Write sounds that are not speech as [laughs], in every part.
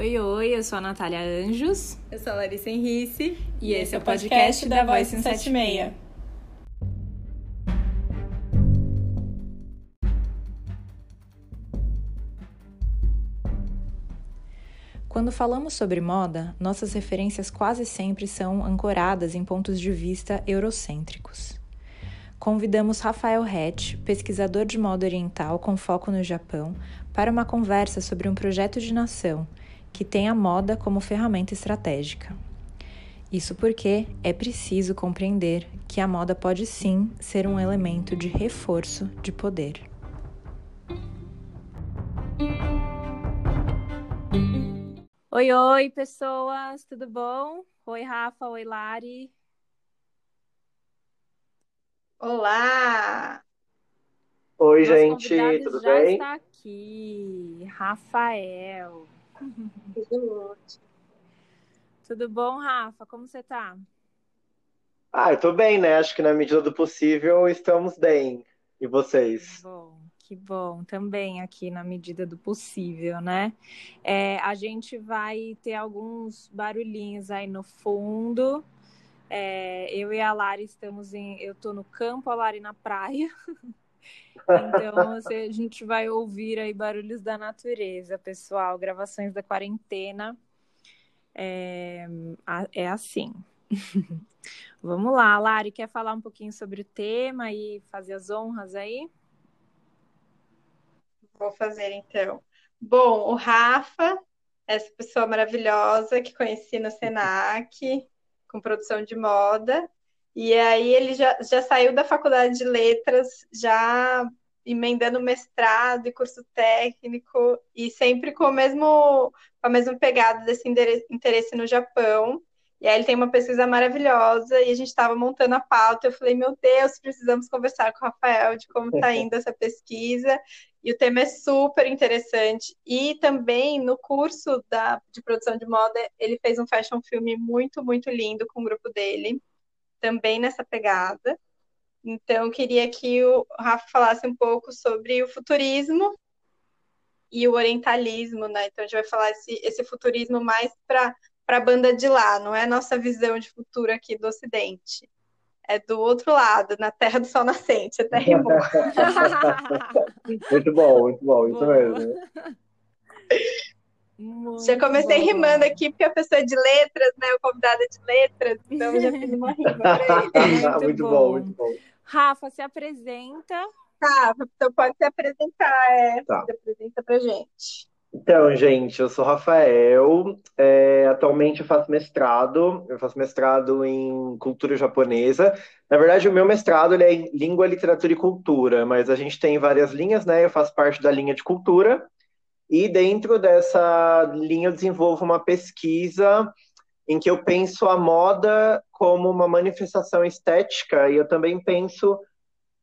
Oi, oi, eu sou a Natália Anjos. Eu sou a Larissa Henrice. E, e esse é o podcast, podcast da Voice 176. Quando falamos sobre moda, nossas referências quase sempre são ancoradas em pontos de vista eurocêntricos. Convidamos Rafael Hatch, pesquisador de moda oriental com foco no Japão, para uma conversa sobre um projeto de nação que tem a moda como ferramenta estratégica. Isso porque é preciso compreender que a moda pode sim ser um elemento de reforço de poder. Oi, oi, pessoas, tudo bom? Oi, Rafa, oi, Lari. Olá! Oi, Nosso gente, tudo já bem? está aqui, Rafael. Tudo Tudo bom, Rafa? Como você tá? Ah, eu tô bem, né? Acho que na medida do possível estamos bem. E vocês? Que bom, que bom. Também aqui na medida do possível, né? É, a gente vai ter alguns barulhinhos aí no fundo. É, eu e a Lari estamos em. Eu tô no campo, a Lari na praia. [laughs] Então, a gente vai ouvir aí barulhos da natureza, pessoal. Gravações da quarentena. É, é assim. [laughs] Vamos lá, Lari, quer falar um pouquinho sobre o tema e fazer as honras aí? Vou fazer então. Bom, o Rafa, essa pessoa maravilhosa que conheci no Senac, com produção de moda. E aí ele já, já saiu da faculdade de letras, já emendando mestrado e curso técnico, e sempre com, o mesmo, com a mesma pegada desse interesse no Japão. E aí ele tem uma pesquisa maravilhosa, e a gente estava montando a pauta, eu falei, meu Deus, precisamos conversar com o Rafael de como está indo essa pesquisa, e o tema é super interessante. E também no curso da, de produção de moda, ele fez um fashion filme muito, muito lindo com o grupo dele, também nessa pegada. Então, queria que o Rafa falasse um pouco sobre o futurismo e o orientalismo, né? Então, a gente vai falar esse, esse futurismo mais para a banda de lá, não é a nossa visão de futuro aqui do Ocidente. É do outro lado, na terra do sol nascente, até rimou. [laughs] muito bom, muito bom, isso mesmo. [laughs] Muito já comecei bom. rimando aqui, porque a pessoa é de letras, né? O convidado é de letras, então já fiz uma rima ele. [laughs] muito, muito bom. bom. muito bom. Rafa, se apresenta. Rafa, então pode se apresentar, é, tá. se apresenta pra gente. Então, gente, eu sou Rafael, é, atualmente eu faço mestrado, eu faço mestrado em cultura japonesa. Na verdade, o meu mestrado é em língua, literatura e cultura, mas a gente tem várias linhas, né? Eu faço parte da linha de cultura, e dentro dessa linha eu desenvolvo uma pesquisa em que eu penso a moda como uma manifestação estética e eu também penso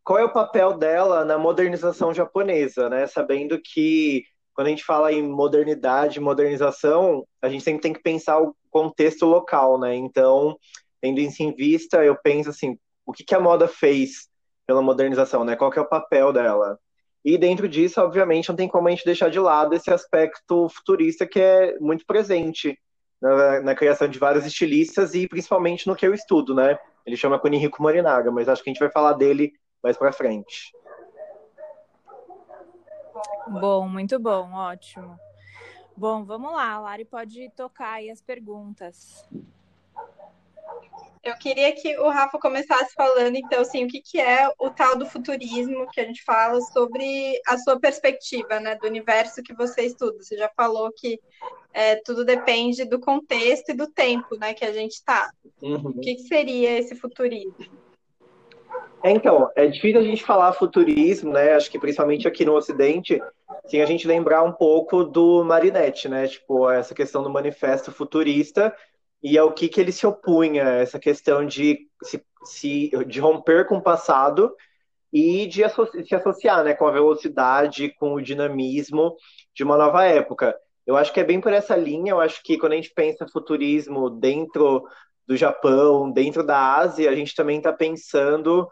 qual é o papel dela na modernização japonesa, né? Sabendo que quando a gente fala em modernidade, modernização, a gente sempre tem que pensar o contexto local, né? Então, tendo isso em vista, eu penso assim, o que, que a moda fez pela modernização, né? Qual que é o papel dela? E dentro disso, obviamente, não tem como a gente deixar de lado esse aspecto futurista que é muito presente na, na criação de vários estilistas e principalmente no que eu estudo, né? Ele chama Kunihiko Morinaga, mas acho que a gente vai falar dele mais para frente. Bom, muito bom, ótimo. Bom, vamos lá, a Lari pode tocar aí as perguntas. Eu queria que o Rafa começasse falando, então, assim, o que, que é o tal do futurismo que a gente fala sobre a sua perspectiva, né, do universo que você estuda. Você já falou que é, tudo depende do contexto e do tempo, né, que a gente está. Uhum. O que, que seria esse futurismo? É, então, é difícil a gente falar futurismo, né? Acho que principalmente aqui no Ocidente, sem a gente lembrar um pouco do Marinette, né? Tipo, essa questão do manifesto futurista, e ao que, que ele se opunha, essa questão de, se, se de romper com o passado e de se associar né, com a velocidade, com o dinamismo de uma nova época. Eu acho que é bem por essa linha, eu acho que quando a gente pensa futurismo dentro do Japão, dentro da Ásia, a gente também está pensando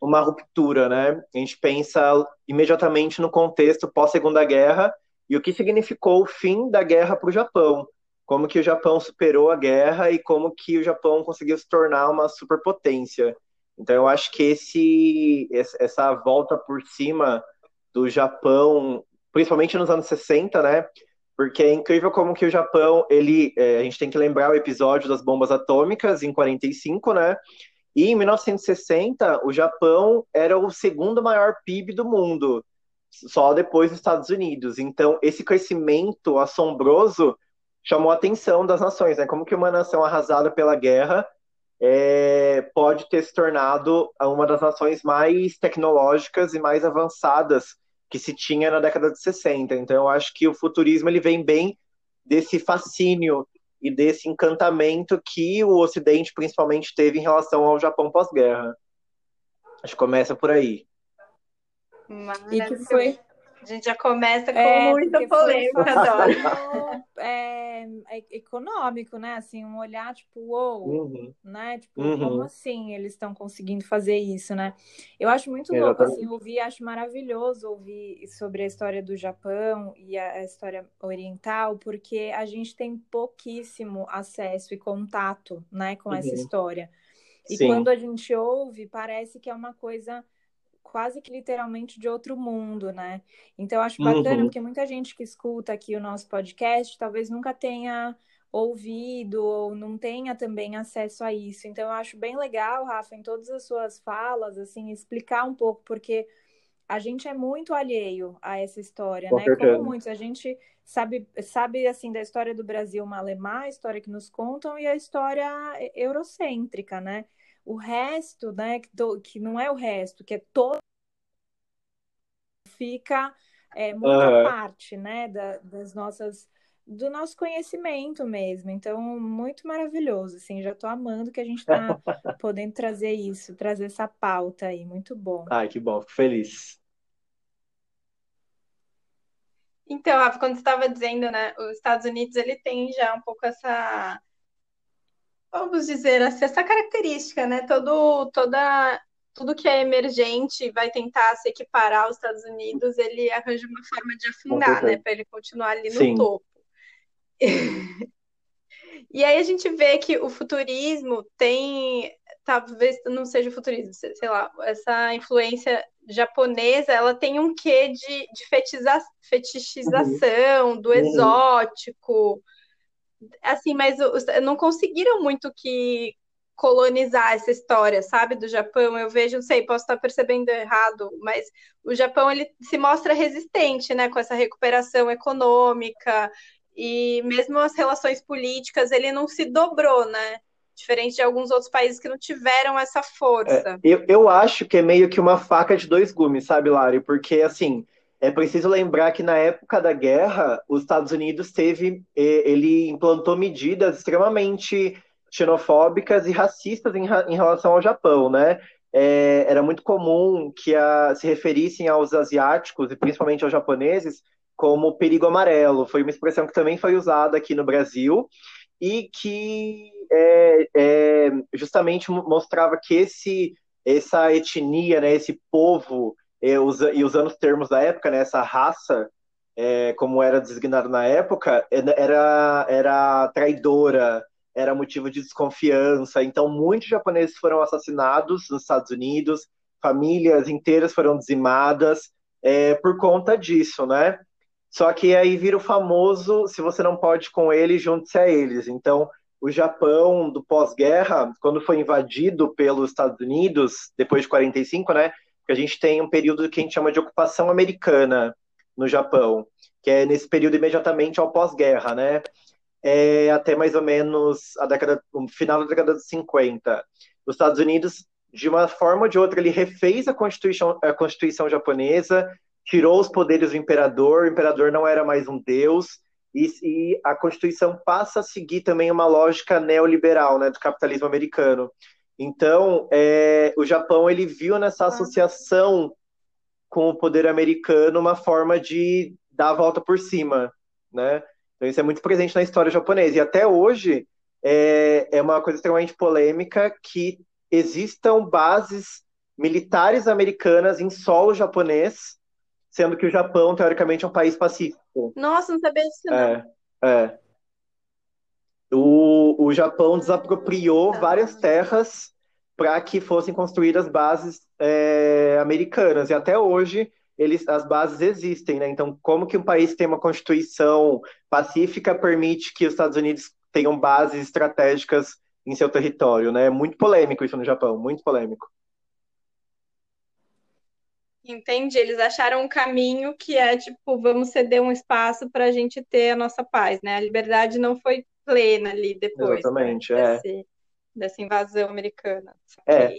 uma ruptura, né? A gente pensa imediatamente no contexto pós-segunda guerra e o que significou o fim da guerra para o Japão. Como que o Japão superou a guerra e como que o Japão conseguiu se tornar uma superpotência. Então eu acho que esse essa volta por cima do Japão, principalmente nos anos 60, né? Porque é incrível como que o Japão, ele, é, a gente tem que lembrar o episódio das bombas atômicas em 45, né? E em 1960, o Japão era o segundo maior PIB do mundo, só depois dos Estados Unidos. Então, esse crescimento assombroso chamou a atenção das nações, né? Como que uma nação arrasada pela guerra é, pode ter se tornado uma das nações mais tecnológicas e mais avançadas que se tinha na década de 60. Então, eu acho que o futurismo ele vem bem desse fascínio e desse encantamento que o Ocidente principalmente teve em relação ao Japão pós-guerra. Acho que começa por aí. E que foi a gente já começa com é, muita polêmica, adoro. É, é, econômico, né? Assim, um olhar tipo, uou, uhum. né? Tipo, uhum. como assim eles estão conseguindo fazer isso, né? Eu acho muito Exatamente. louco, assim, ouvir, acho maravilhoso ouvir sobre a história do Japão e a, a história oriental, porque a gente tem pouquíssimo acesso e contato, né, com uhum. essa história. E Sim. quando a gente ouve, parece que é uma coisa quase que literalmente de outro mundo, né? Então eu acho bacana, uhum. porque muita gente que escuta aqui o nosso podcast talvez nunca tenha ouvido ou não tenha também acesso a isso. Então eu acho bem legal, Rafa, em todas as suas falas, assim, explicar um pouco, porque a gente é muito alheio a essa história, Com né? Certeza. Como muitos, a gente sabe, sabe assim da história do Brasil Malemar, a história que nos contam e a história eurocêntrica, né? O resto, né, que, do, que não é o resto, que é todo fica é, muita uhum. parte, né, da, das nossas do nosso conhecimento mesmo. Então, muito maravilhoso, assim, já estou amando que a gente está [laughs] podendo trazer isso, trazer essa pauta aí, muito bom. Ai, que bom, fico feliz. Então, Rafa, quando você estava dizendo, né, os Estados Unidos, ele tem já um pouco essa vamos dizer assim, essa característica, né? Todo, toda, tudo que é emergente vai tentar se equiparar aos Estados Unidos, ele arranja uma forma de afundar, né? Para ele continuar ali no Sim. topo. [laughs] e aí a gente vê que o futurismo tem, talvez não seja o futurismo, sei lá, essa influência japonesa, ela tem um quê de, de fetichização, uhum. do uhum. exótico, assim, mas não conseguiram muito que colonizar essa história, sabe, do Japão. Eu vejo, não sei, posso estar percebendo errado, mas o Japão ele se mostra resistente, né, com essa recuperação econômica e mesmo as relações políticas, ele não se dobrou, né? Diferente de alguns outros países que não tiveram essa força. É, eu, eu acho que é meio que uma faca de dois gumes, sabe, Lari? Porque, assim, é preciso lembrar que na época da guerra, os Estados Unidos teve, ele implantou medidas extremamente xenofóbicas e racistas em, em relação ao Japão, né? É, era muito comum que a, se referissem aos asiáticos e principalmente aos japoneses como perigo amarelo. Foi uma expressão que também foi usada aqui no Brasil e que é, é, justamente mostrava que esse, essa etnia, né, esse povo e, usa, e usando os termos da época, né, essa raça, é, como era designado na época, é, era, era traidora, era motivo de desconfiança. Então, muitos japoneses foram assassinados nos Estados Unidos, famílias inteiras foram dizimadas é, por conta disso, né? Só que aí vira o famoso: se você não pode com eles, junte-se a eles. Então, o Japão do pós-guerra, quando foi invadido pelos Estados Unidos, depois de 45, né? A gente tem um período que a gente chama de ocupação americana no Japão, que é nesse período imediatamente ao pós-guerra, né? É até mais ou menos a década, o final da década de 50. Os Estados Unidos, de uma forma ou de outra, ele refez a Constituição, a Constituição japonesa, tirou os poderes do imperador, o imperador não era mais um deus, e, e, a Constituição passa a seguir também uma lógica neoliberal, né, do capitalismo americano. Então, é, o Japão ele viu nessa associação com o poder americano uma forma de dar a volta por cima, né? Então isso é muito presente na história japonesa e até hoje é, é uma coisa extremamente polêmica que existam bases militares americanas em solo japonês sendo que o Japão, teoricamente, é um país pacífico. Nossa, não sabia disso, não. É, é. O, o Japão desapropriou várias terras para que fossem construídas bases é, americanas. E até hoje eles, as bases existem, né? Então, como que um país que tem uma constituição pacífica permite que os Estados Unidos tenham bases estratégicas em seu território, né? Muito polêmico isso no Japão, muito polêmico. Entendi. Eles acharam um caminho que é tipo, vamos ceder um espaço para a gente ter a nossa paz, né? A liberdade não foi plena ali depois. Exatamente, né? é. Desse, dessa invasão americana. É.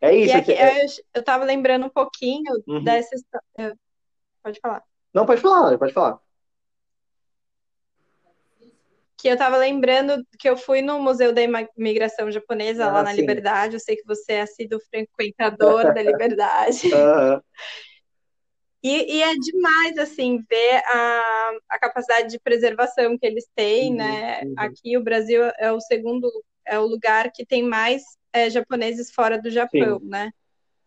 É isso. aqui, é- eu, eu tava lembrando um pouquinho Uhum. dessa história. Pode falar. Não, pode falar, pode falar. Que eu tava lembrando que eu fui no Museu da Imigração Japonesa, Ah, lá na sim. Liberdade. Eu sei que você é assíduo frequentador da [laughs] Liberdade. Aham. E, e é demais, assim, ver a, a capacidade de preservação que eles têm, Uhum, né? uhum. Aqui o Brasil é o segundo, é o lugar que tem mais é, japoneses fora do Japão, né?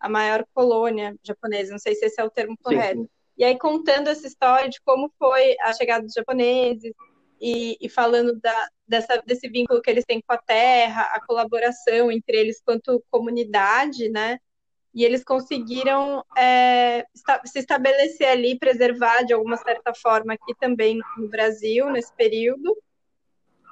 A maior colônia japonesa, não sei se esse é o termo Sim, correto. sim. E aí contando essa história de como foi a chegada dos japoneses e, e falando da, dessa, desse vínculo que eles têm com a terra, a colaboração entre eles quanto comunidade, né? E eles conseguiram é, se estabelecer ali, preservar de alguma certa forma aqui também no Brasil, nesse período,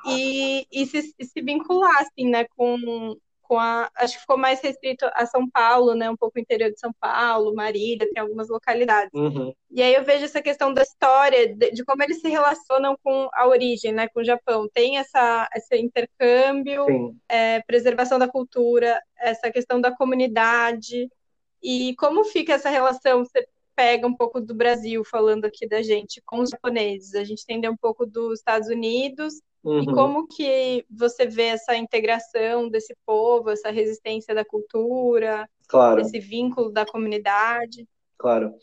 e, e se, se vincular, assim, né, com, com a... Acho que ficou mais restrito a São Paulo, né, um pouco o interior de São Paulo, Marília, tem algumas localidades. Uhum. E aí eu vejo essa questão da história, de, de como eles se relacionam com a origem, né, com o Japão. Tem essa, esse intercâmbio, é, preservação da cultura, essa questão da comunidade. E como fica essa relação? Você pega um pouco do Brasil, falando aqui da gente, com os japoneses. A gente entende um pouco dos Estados Unidos. E Uhum. como que você vê essa integração desse povo, essa resistência da cultura, Claro. esse vínculo da comunidade? Claro.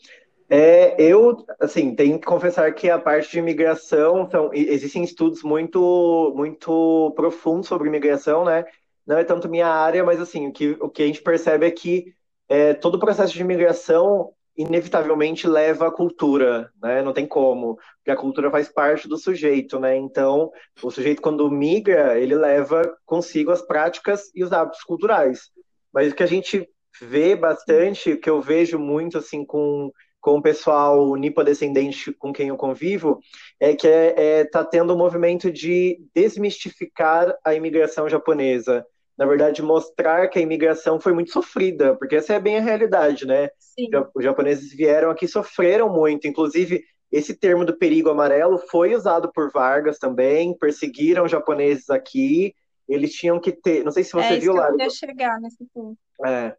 É, eu, assim, tenho que confessar que a parte de imigração, são, e- existem estudos muito, muito profundos sobre imigração, né? Não é tanto minha área, mas, assim, o que, o que a gente percebe é que é, todo o processo de imigração, inevitavelmente, leva à cultura, né? Não tem como, porque a cultura faz parte do sujeito, né? Então, o sujeito, quando migra, ele leva consigo as práticas e os hábitos culturais. Mas o que a gente vê bastante, o que eu vejo muito, assim, com com o pessoal nipodescendente com quem eu convivo, é que é, é, tá tendo um movimento de desmistificar a imigração japonesa. Na verdade, mostrar que a imigração foi muito sofrida, porque essa é bem a realidade, né? Sim, Os japoneses vieram aqui, sofreram muito. Inclusive, esse termo do perigo amarelo foi usado por Vargas também, perseguiram os japoneses aqui. Eles tinham que ter. Não sei se você é viu lá. eu queria chegar nesse ponto. É.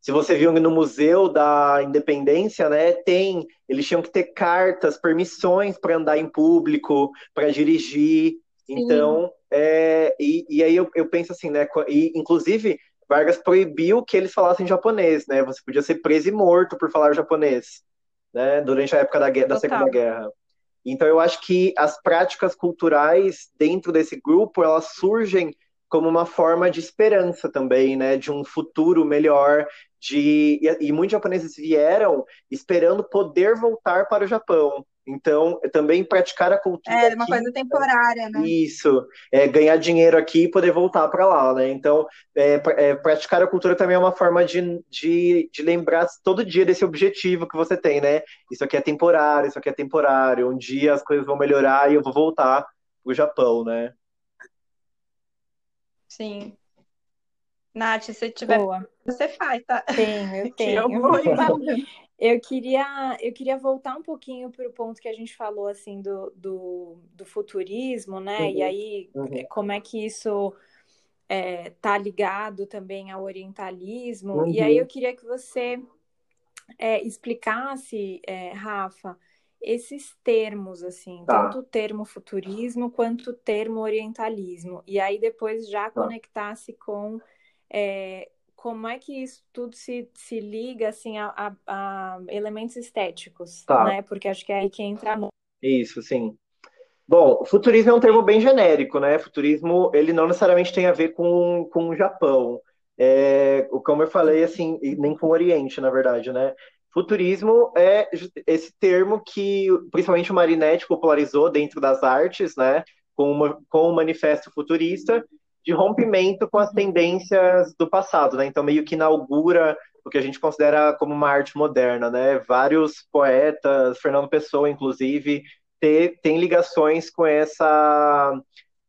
Se você viu no Museu da Independência, né, tem, eles tinham que ter cartas, permissões para andar em público, para dirigir. Sim. Então, é, e, e aí eu, eu penso assim, né, e, inclusive Vargas proibiu que eles falassem japonês, né? Você podia ser preso e morto por falar japonês, né, durante a época da, guerra- da. Segunda Guerra. Então, eu acho que as práticas culturais dentro desse grupo, elas surgem como uma forma de esperança também, né? De um futuro melhor, de e, e muitos japoneses vieram esperando poder voltar para o Japão. Então, também praticar a cultura É uma aqui, coisa temporária, né? isso, é, ganhar dinheiro aqui e poder voltar para lá, né? Então, é, é, praticar a cultura também é uma forma de, de, de lembrar todo dia desse objetivo que você tem, né? Isso aqui é temporário, isso aqui é temporário. Um dia as coisas vão melhorar e eu vou voltar pro Japão, né? Sim. Nath, se tiver, Boa. você faz, tá? Tenho, eu Que [laughs] eu tenho. vou. [laughs] Eu queria, eu queria voltar um pouquinho para o ponto que a gente falou assim do, do, do futurismo, né? E Uhum, aí uhum. como é que isso é, tá ligado também ao orientalismo. E aí Uhum. eu queria que você é, explicasse, é, Rafa, esses termos, assim, Tá. tanto o termo futurismo quanto o termo orientalismo. E aí depois já Tá. conectasse com é, como é que isso tudo se, se liga assim a, a- a elementos estéticos, Tá. né? Porque acho que é aí que entra. Isso, sim. Bom, futurismo é um termo bem genérico, né? Futurismo, ele não necessariamente tem a ver com, com o Japão. É, como eu falei, assim, e nem com o Oriente, na verdade, né? Futurismo é esse termo que principalmente o Marinetti popularizou dentro das artes, né? Com, uma, com o manifesto futurista, de rompimento com as uhum. tendências do passado, né? Então meio que inaugura o que a gente considera como uma arte moderna, né? Vários poetas, Fernando Pessoa, inclusive, ter, tem ligações com essa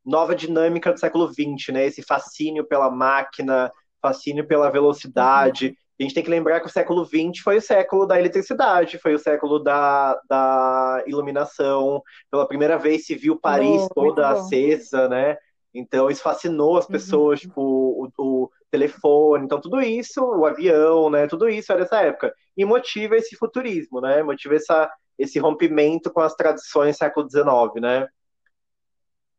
nova dinâmica do século XX, né? Esse fascínio pela máquina, fascínio pela velocidade. Uhum. A gente tem que lembrar que o século XX foi o século da eletricidade, foi o século da, da iluminação. Pela primeira vez se viu Paris toda acesa, né? Então isso fascinou as uhum. pessoas, uhum. tipo, o, o, telefone, então tudo isso, o avião, né? Tudo isso era dessa época. E motiva esse futurismo, né? Motiva essa, esse rompimento com as tradições do século XIX, né?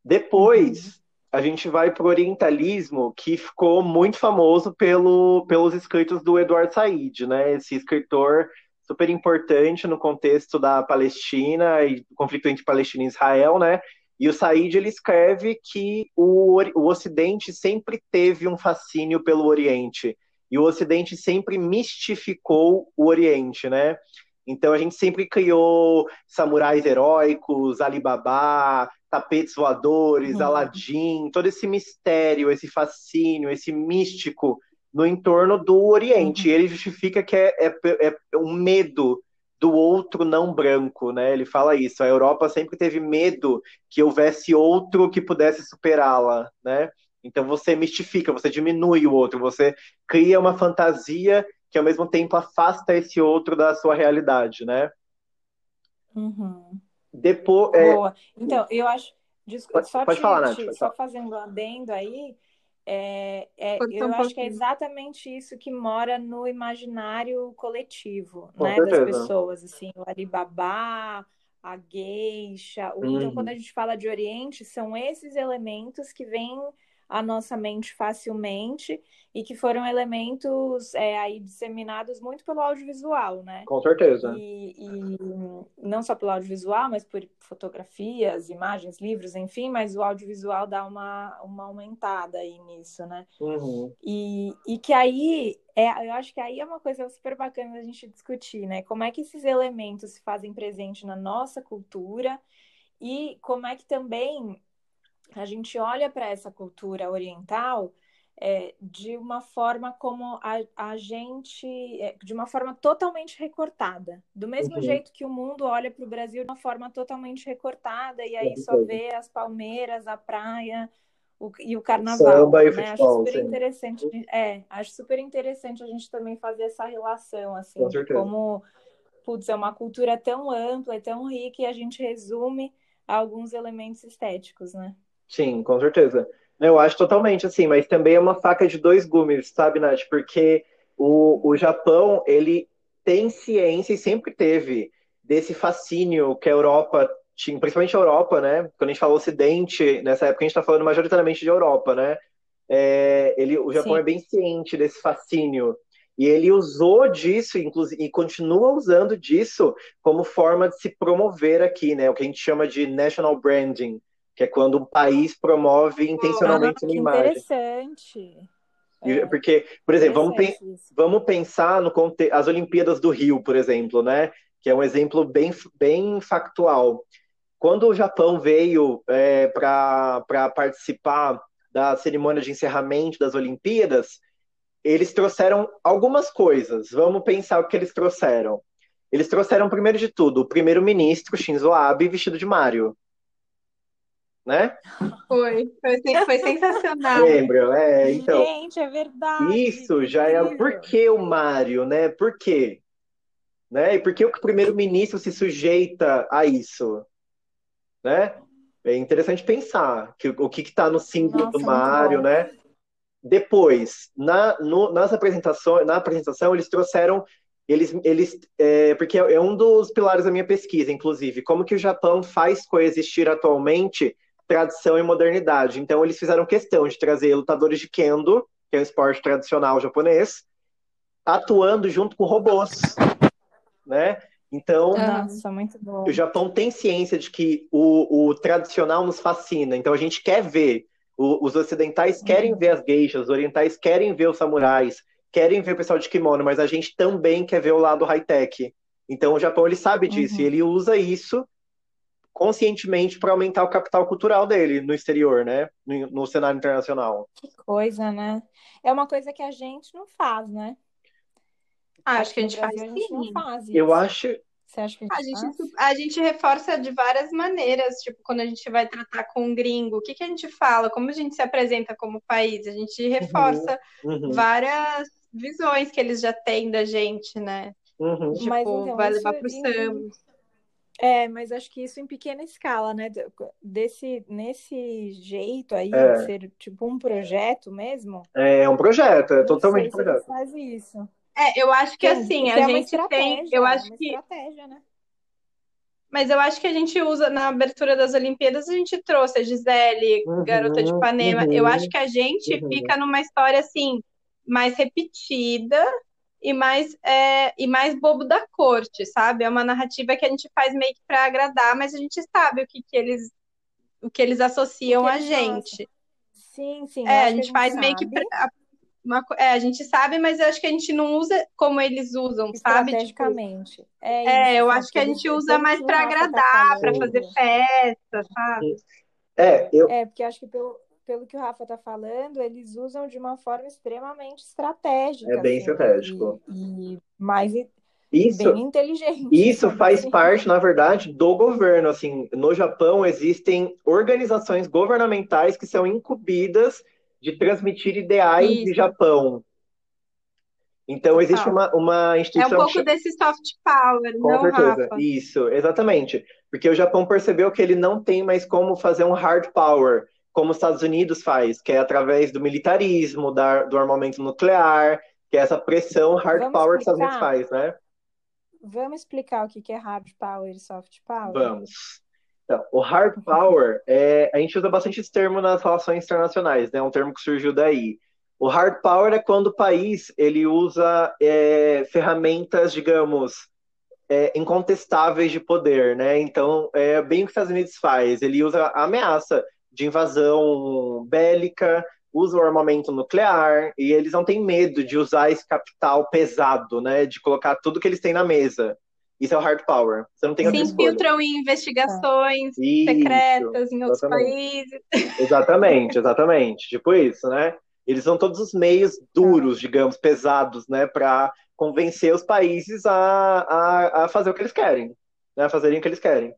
Depois, uhum. a gente vai para o orientalismo, que ficou muito famoso pelo, pelos escritos do Eduardo Said, né? Esse escritor super importante no contexto da Palestina e do conflito entre Palestina e Israel, né? E o Said ele escreve que o, o Ocidente sempre teve um fascínio pelo Oriente e o Ocidente sempre mistificou o Oriente, né? Então a gente sempre criou samurais heróicos, Alibaba, tapetes voadores, uhum. Aladdin, todo esse mistério, esse fascínio, esse místico no entorno do Oriente. Uhum. E ele justifica que é, é, é um medo do outro não branco, né? Ele fala isso. A Europa sempre teve medo que houvesse outro que pudesse superá-la, né? Então você mistifica, você diminui o outro, você cria uma fantasia que ao mesmo tempo afasta esse outro da sua realidade, né? Uhum. Depois, é... Boa. Então, eu acho. Desculpa, pode, só, pode te, falar, Nath, só fazendo um adendo aí, é, é, eu um acho que é exatamente isso que mora no imaginário coletivo, Com né, certeza. das pessoas, assim, o Alibaba, a geisha, o... Uhum. então quando a gente fala de Oriente, são esses elementos que vêm à nossa mente facilmente e que foram elementos é, aí disseminados muito pelo audiovisual, né? Com certeza. E, e, não só pelo audiovisual, mas por fotografias, imagens, livros, enfim, mas o audiovisual dá uma, uma aumentada aí nisso, né? Uhum. E, e que aí, é, eu acho que aí é uma coisa super bacana da gente discutir, né? Como é que esses elementos se fazem presente na nossa cultura e como é que também a gente olha para essa cultura oriental é, de uma forma como a, a gente, é, de uma forma totalmente recortada. Do mesmo uhum. jeito que o mundo olha para o Brasil de uma forma totalmente recortada, e aí só vê as palmeiras, a praia o, e o carnaval. Samba e né? futebol, acho super sim. interessante. É, acho super interessante a gente também fazer essa relação, assim, Com de como putz, é uma cultura tão ampla e tão rica e a gente resume alguns elementos estéticos, né? Sim, com certeza. Eu acho totalmente assim, mas também é uma faca de dois gumes, sabe, Nath? Porque o, o Japão, ele tem ciência e sempre teve desse fascínio que a Europa tinha, principalmente a Europa, né? Quando a gente fala Ocidente, nessa época a gente está falando majoritariamente de Europa, né? É, ele, o Japão Sim. é bem ciente desse fascínio. E ele usou disso, inclusive, e continua usando disso como forma de se promover aqui, né? O que a gente chama de national branding que é quando um país promove intencionalmente ah, uma imagem. Interessante. É. Porque, por exemplo, vamos, pe vamos pensar no as Olimpíadas do Rio, por exemplo, né? Que é um exemplo bem, bem factual. Quando o Japão veio é, para participar da cerimônia de encerramento das Olimpíadas, eles trouxeram algumas coisas. Vamos pensar o que eles trouxeram. Eles trouxeram, primeiro de tudo, o primeiro-ministro Shinzo Abe vestido de Mario né? Foi, foi, foi [laughs] sensacional. Lembram? É, então. Gente, é verdade. Isso já é. Por que o Mário, né? Por quê? Né? E por que o primeiro-ministro se sujeita a isso? Né? É interessante pensar que, o que está no símbolo Nossa, do Mário, né? Depois, na, no, nas apresentações, na apresentação, eles trouxeram eles, eles é, porque é um dos pilares da minha pesquisa, inclusive, como que o Japão faz coexistir atualmente tradição e modernidade. Então, eles fizeram questão de trazer lutadores de kendo, que é um esporte tradicional japonês, atuando junto com robôs, né? Então, Nossa, muito bom. o Japão tem ciência de que o, o tradicional nos fascina. Então, a gente quer ver. O, os ocidentais querem uhum. ver as geishas, os orientais querem ver os samurais, querem ver o pessoal de kimono, mas a gente também quer ver o lado high-tech. Então o Japão ele sabe disso Uhum. e ele usa isso conscientemente para aumentar o capital cultural dele no exterior, né? No, no cenário internacional. Que coisa, né? É uma coisa que a gente não faz, né? Ah, acho que a gente faz a gente não sim. faz Eu isso. acho, Você acha que a A gente gente, faz? a gente reforça de várias maneiras, tipo, quando a gente vai tratar com um gringo, o que que a gente fala, como a gente se apresenta como país, a gente reforça uhum, várias visões que eles já têm da gente, né? uhum. Tipo, Mas então, vai levar pro em- samba. É, mas acho que isso em pequena escala, né? Desse, nesse jeito aí, É. de ser tipo um projeto mesmo. É um projeto, é totalmente um sei projeto. fazem isso. É, eu acho que Tem- assim, a é uma gente tem, estratégia, eu é acho uma que estratégia, né? Mas eu acho que a gente usa na abertura das Olimpíadas, a gente trouxe a Gisele, Uhum, Garota de Ipanema. uhum, Eu acho que a gente uhum. fica numa história assim, mais repetida e mais, é, e mais bobo da corte, sabe? É uma narrativa que a gente faz meio que para agradar, mas a gente sabe o que, que eles o que eles associam que a gente. Sim, sim. eu É, a gente faz meio que sabe pra- uma é, a gente sabe, mas eu acho que a gente não usa como eles usam, sabe? Tipo, estrategicamente. É, é, isso, eu sabe? acho que a gente usa mais para agradar, para fazer festa, sabe? É, eu, É, porque acho que pelo, pelo que o Rafa tá falando, eles usam de uma forma extremamente estratégica. É bem assim, estratégico. E, e mais isso, bem inteligente. [laughs] Isso sabe faz parte, na verdade, do governo. Assim, no Japão existem organizações governamentais que são incumbidas de transmitir ideais de Isso. Japão. Então existe uma, uma É um instituição pouco desse soft power, com não, certeza. Rafa? Isso, exatamente. Porque o Japão percebeu que ele não tem mais como fazer um hard power, como os Estados Unidos faz, que é através do militarismo, da, do armamento nuclear, que é essa pressão hard Vamos power que os Estados Unidos explicar? faz, né? Vamos explicar o que que é hard power e soft power? Vamos. Então, o hard power, [laughs] é, a gente usa bastante esse termo nas relações internacionais, né? É um termo que surgiu daí. O hard power é quando o país ele usa é, ferramentas, digamos, é, incontestáveis de poder, né? Então, é bem o que os Estados Unidos faz. Ele usa a ameaça de invasão bélica, usa o armamento nuclear e eles não têm medo de usar esse capital pesado, né? De colocar tudo que eles têm na mesa. Isso é o hard power. Você não tem Se outra infiltram em investigações Isso, secretas em outros exatamente. países. [laughs] Exatamente, exatamente. Tipo isso, né? Eles são todos os meios duros, digamos, pesados, né? Para convencer os países a, a, a fazer o que eles querem, né? A fazerem o que eles querem.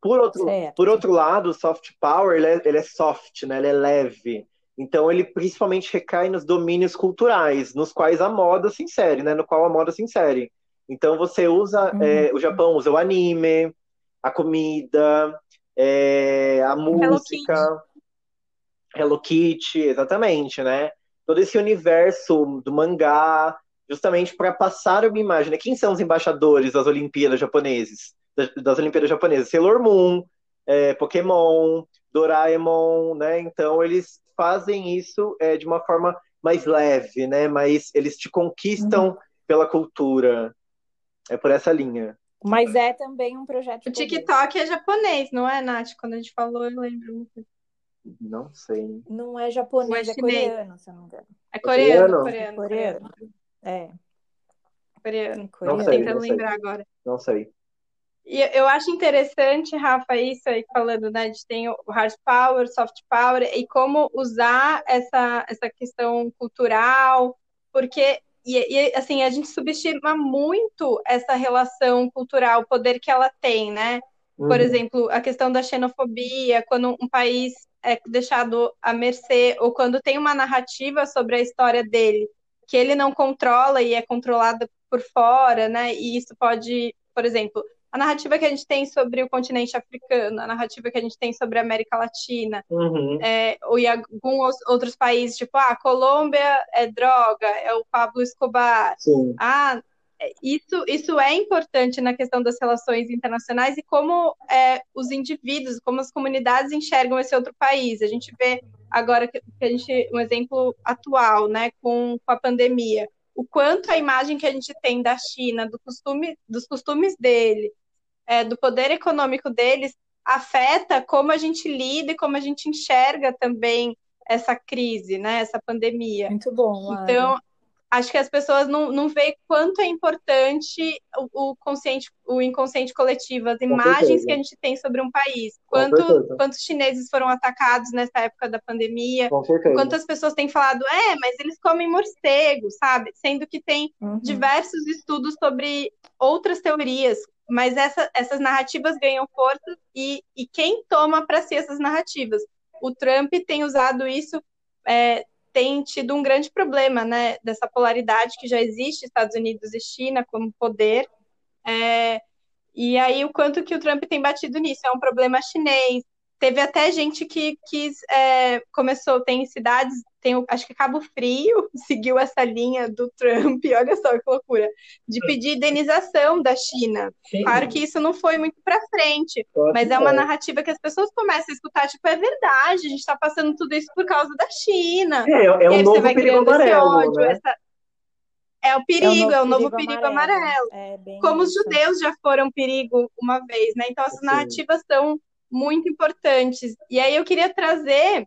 Por outro, Certo. por outro lado, o soft power, ele é, ele é soft, né? Ele é leve. Então, ele principalmente recai nos domínios culturais, nos quais a moda se insere, né? No qual a moda se insere. Então, você usa... Uhum. é, o Japão usa o anime, a comida, é, a música... Hello Kitty, exatamente, né? Todo esse universo do mangá, justamente para passar uma imagem. Né? Quem são os embaixadores das Olimpíadas japoneses? Das, das Olimpíadas japonesas? Sailor Moon, é, Pokémon, Doraemon, né? Então eles fazem isso é, de uma forma mais leve, né? Mas eles te conquistam Uhum. pela cultura. É por essa linha. Mas é também um projeto O poder. TikTok é japonês, não é, Nath? Quando a gente falou, eu lembro. Não sei. Não é japonês, é é coreano, se eu não me engano. É coreano, coreano? coreano, coreano. Coreano. É, coreano. coreano. Não sei, tentando não sei. lembrar agora. Não sei. E eu acho interessante, Rafa, isso aí falando, né? De tem o hard power, soft power, e como usar essa, essa questão cultural, porque e, e, assim, a gente subestima muito essa relação cultural, o poder que ela tem, né? Por Uhum. exemplo, a questão da xenofobia, quando um país é deixado à mercê, ou quando tem uma narrativa sobre a história dele, que ele não controla e é controlada por fora, né? E isso pode, por exemplo, a narrativa que a gente tem sobre o continente africano, a narrativa que a gente tem sobre a América Latina, Uhum. é, ou em alguns outros países, tipo, ah, a Colômbia é droga, é o Pablo Escobar, Sim. ah, isso, isso é importante na questão das relações internacionais e como é, os indivíduos, como as comunidades enxergam esse outro país. A gente vê agora que, que a gente, um exemplo atual, né, com, com a pandemia, o quanto a imagem que a gente tem da China, do costume, dos costumes dele, é, do poder econômico deles, afeta como a gente lida e como a gente enxerga também essa crise, né? Essa pandemia. Muito bom. Mari. Então, acho que as pessoas não, não veem quanto é importante o, o, consciente, o inconsciente coletivo, as imagens que a gente tem sobre um país. Quanto, quantos chineses foram atacados nessa época da pandemia? Quantas pessoas têm falado, é, mas eles comem morcego, sabe? Sendo que tem uhum. diversos estudos sobre outras teorias. Mas essa, essas narrativas ganham força e, e quem toma para si essas narrativas? O Trump tem usado isso é, tem tido um grande problema, né, dessa polaridade que já existe Estados Unidos e China como poder. É, e aí o quanto que o Trump tem batido nisso é um problema chinês, Teve até gente que quis, é, começou, tem cidades, tem, acho que Cabo Frio [laughs] seguiu essa linha do Trump, [laughs] olha só que loucura, de pedir indenização da China. Sim. Claro que isso não foi muito para frente, Pode mas é uma narrativa que as pessoas começam a escutar, tipo, é verdade, a gente está passando tudo isso por causa da China. É, é um novo perigo amarelo, né? essa... É o perigo, é o novo, é o novo perigo, perigo, amarelo. amarelo. É, Como os judeus já foram perigo uma vez, né? Então essas Sim. narrativas são muito importantes. E aí eu queria trazer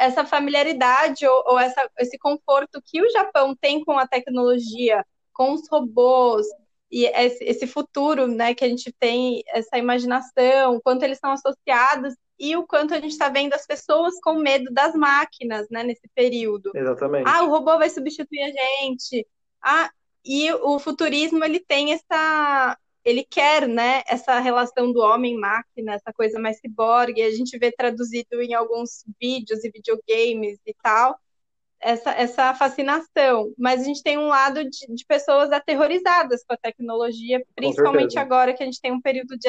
essa familiaridade ou, ou essa, esse conforto que o Japão tem com a tecnologia, com os robôs, e esse, esse futuro, né, que a gente tem, essa imaginação, quanto eles estão associados e o quanto a gente está vendo as pessoas com medo das máquinas, né, nesse período. Exatamente. Ah, o robô vai substituir a gente. Ah, e o futurismo ele tem essa ele quer, né, essa relação do homem-máquina, essa coisa mais ciborgue, a gente vê traduzido em alguns vídeos e videogames e tal, essa, essa fascinação. Mas a gente tem um lado de, de pessoas aterrorizadas com a tecnologia, principalmente agora que a gente tem um período de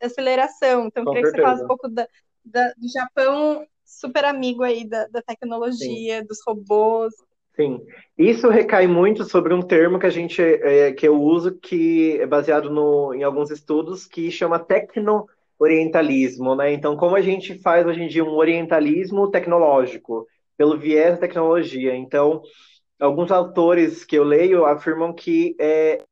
aceleração. Então, eu queria que você falasse um pouco da, da, do Japão super amigo aí da, da tecnologia, Sim. dos robôs. Sim, isso recai muito sobre um termo que a gente é, que eu uso que é baseado no, em alguns estudos que chama tecno-orientalismo, né? Então, como a gente faz hoje em dia um orientalismo tecnológico pelo viés da tecnologia. Então, alguns autores que eu leio afirmam que é,